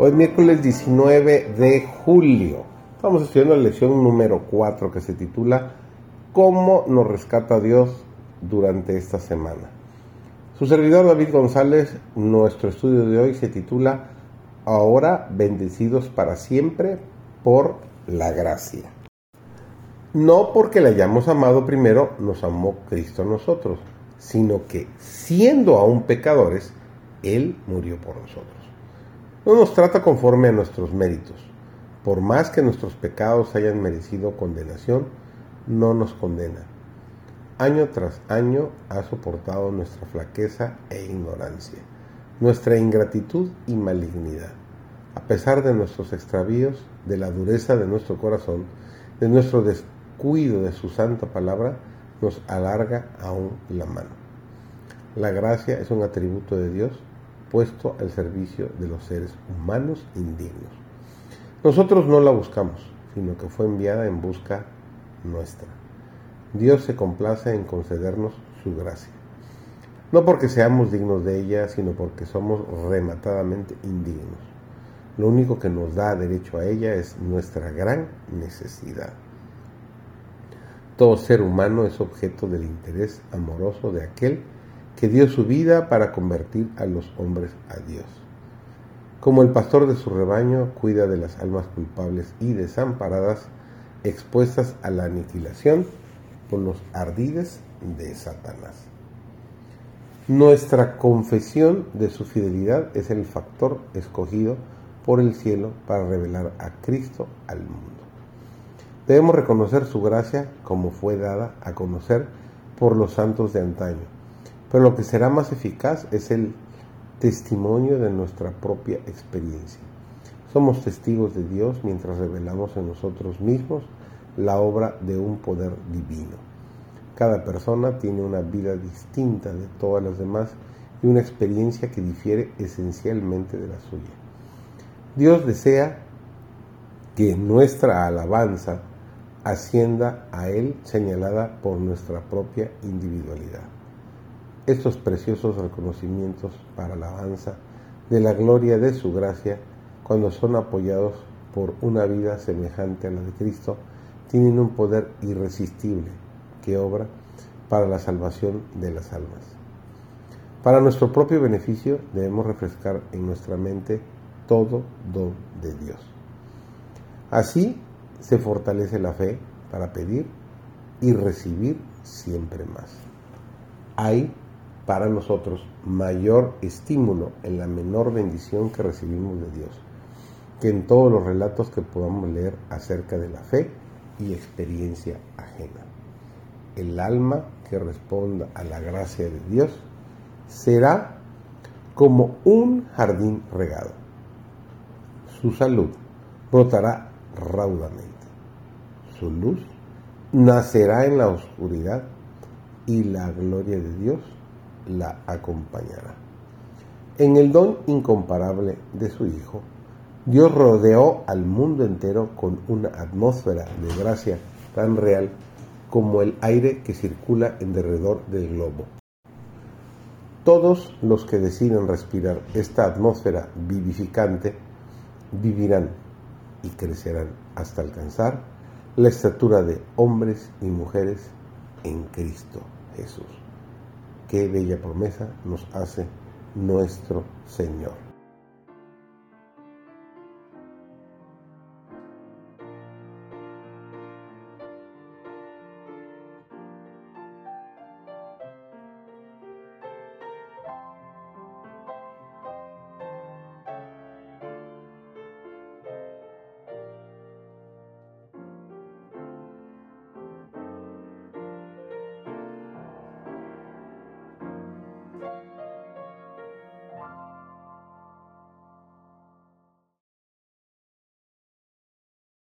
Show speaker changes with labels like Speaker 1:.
Speaker 1: Hoy es miércoles 19 de julio. Estamos estudiando la lección número 4 que se titula ¿Cómo nos rescata Dios durante esta semana? Su servidor David González, nuestro estudio de hoy se titula Ahora bendecidos para siempre por la gracia. No porque le hayamos amado primero, nos amó Cristo a nosotros, sino que siendo aún pecadores, Él murió por nosotros. No nos trata conforme a nuestros méritos. Por más que nuestros pecados hayan merecido condenación, no nos condena. Año tras año ha soportado nuestra flaqueza e ignorancia, nuestra ingratitud y malignidad. A pesar de nuestros extravíos, de la dureza de nuestro corazón, de nuestro descuido de su santa palabra, nos alarga aún la mano. La gracia es un atributo de Dios puesto al servicio de los seres humanos indignos. Nosotros no la buscamos, sino que fue enviada en busca nuestra. Dios se complace en concedernos su gracia. No porque seamos dignos de ella, sino porque somos rematadamente indignos. Lo único que nos da derecho a ella es nuestra gran necesidad. Todo ser humano es objeto del interés amoroso de aquel que dio su vida para convertir a los hombres a Dios. Como el pastor de su rebaño cuida de las almas culpables y desamparadas, expuestas a la aniquilación por los ardides de Satanás. Nuestra confesión de su fidelidad es el factor escogido por el cielo para revelar a Cristo al mundo. Debemos reconocer su gracia como fue dada a conocer por los santos de antaño pero lo que será más eficaz es el testimonio de nuestra propia experiencia. Somos testigos de Dios mientras revelamos en nosotros mismos la obra de un poder divino. Cada persona tiene una vida distinta de todas las demás y una experiencia que difiere esencialmente de la suya. Dios desea que nuestra alabanza ascienda a Él señalada por nuestra propia individualidad estos preciosos reconocimientos para la alabanza de la gloria de su gracia, cuando son apoyados por una vida semejante a la de Cristo, tienen un poder irresistible que obra para la salvación de las almas. Para nuestro propio beneficio debemos refrescar en nuestra mente todo don de Dios. Así se fortalece la fe para pedir y recibir siempre más. Hay para nosotros mayor estímulo en la menor bendición que recibimos de Dios, que en todos los relatos que podamos leer acerca de la fe y experiencia ajena. El alma que responda a la gracia de Dios será como un jardín regado. Su salud brotará raudamente. Su luz nacerá en la oscuridad y la gloria de Dios la acompañará. En el don incomparable de su Hijo, Dios rodeó al mundo entero con una atmósfera de gracia tan real como el aire que circula en derredor del globo. Todos los que deciden respirar esta atmósfera vivificante vivirán y crecerán hasta alcanzar la estatura de hombres y mujeres en Cristo Jesús. Qué bella promesa nos hace nuestro Señor.